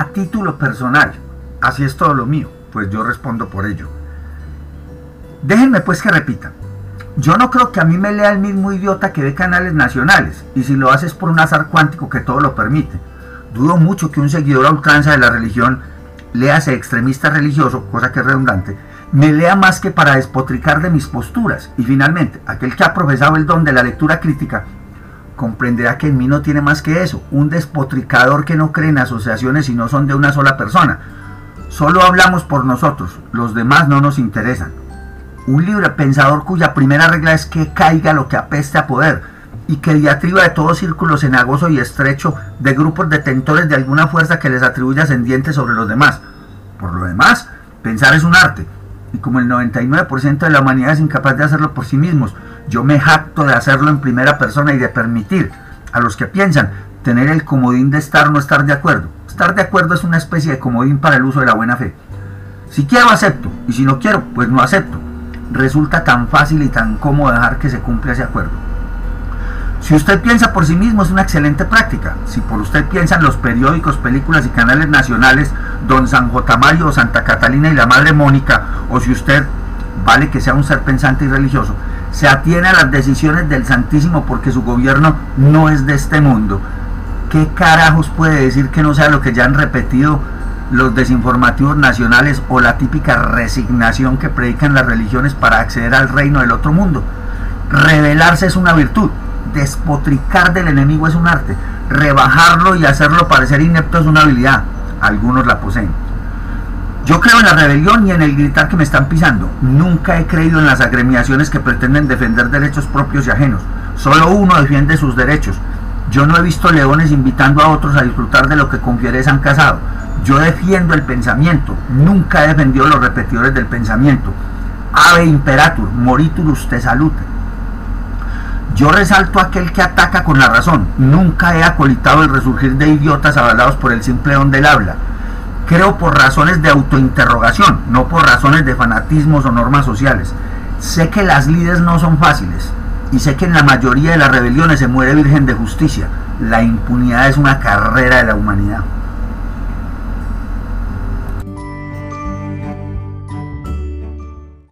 A título personal, así es todo lo mío, pues yo respondo por ello. Déjenme pues que repita. Yo no creo que a mí me lea el mismo idiota que ve canales nacionales, y si lo haces por un azar cuántico que todo lo permite. Dudo mucho que un seguidor a ultranza de la religión, léase extremista religioso, cosa que es redundante, me lea más que para despotricar de mis posturas. Y finalmente, aquel que ha profesado el don de la lectura crítica, comprenderá que en mí no tiene más que eso, un despotricador que no cree en asociaciones y no son de una sola persona. Solo hablamos por nosotros, los demás no nos interesan. Un libre pensador cuya primera regla es que caiga lo que apeste a poder y que diatriba de todo círculo cenagoso y estrecho de grupos detentores de alguna fuerza que les atribuye ascendiente sobre los demás. Por lo demás, pensar es un arte, y como el 99% de la humanidad es incapaz de hacerlo por sí mismos, yo me jacto de hacerlo en primera persona y de permitir a los que piensan tener el comodín de estar o no estar de acuerdo. Estar de acuerdo es una especie de comodín para el uso de la buena fe. Si quiero acepto, y si no quiero, pues no acepto. Resulta tan fácil y tan cómodo dejar que se cumpla ese acuerdo. Si usted piensa por sí mismo es una excelente práctica. Si por usted piensan los periódicos, películas y canales nacionales, Don San J. Mario, Santa Catalina y la Madre Mónica, o si usted, vale que sea un ser pensante y religioso, se atiene a las decisiones del Santísimo porque su gobierno no es de este mundo. ¿Qué carajos puede decir que no sea lo que ya han repetido los desinformativos nacionales o la típica resignación que predican las religiones para acceder al reino del otro mundo? Revelarse es una virtud despotricar del enemigo es un arte, rebajarlo y hacerlo parecer inepto es una habilidad. Algunos la poseen. Yo creo en la rebelión y en el gritar que me están pisando. Nunca he creído en las agremiaciones que pretenden defender derechos propios y ajenos. Solo uno defiende sus derechos. Yo no he visto leones invitando a otros a disfrutar de lo que con fiereza han casado. Yo defiendo el pensamiento. Nunca he defendido los repetidores del pensamiento. Ave imperatur, moriturus te salute. Yo resalto aquel que ataca con la razón. Nunca he acolitado el resurgir de idiotas avalados por el simple don del habla. Creo por razones de autointerrogación, no por razones de fanatismos o normas sociales. Sé que las lides no son fáciles y sé que en la mayoría de las rebeliones se muere virgen de justicia. La impunidad es una carrera de la humanidad.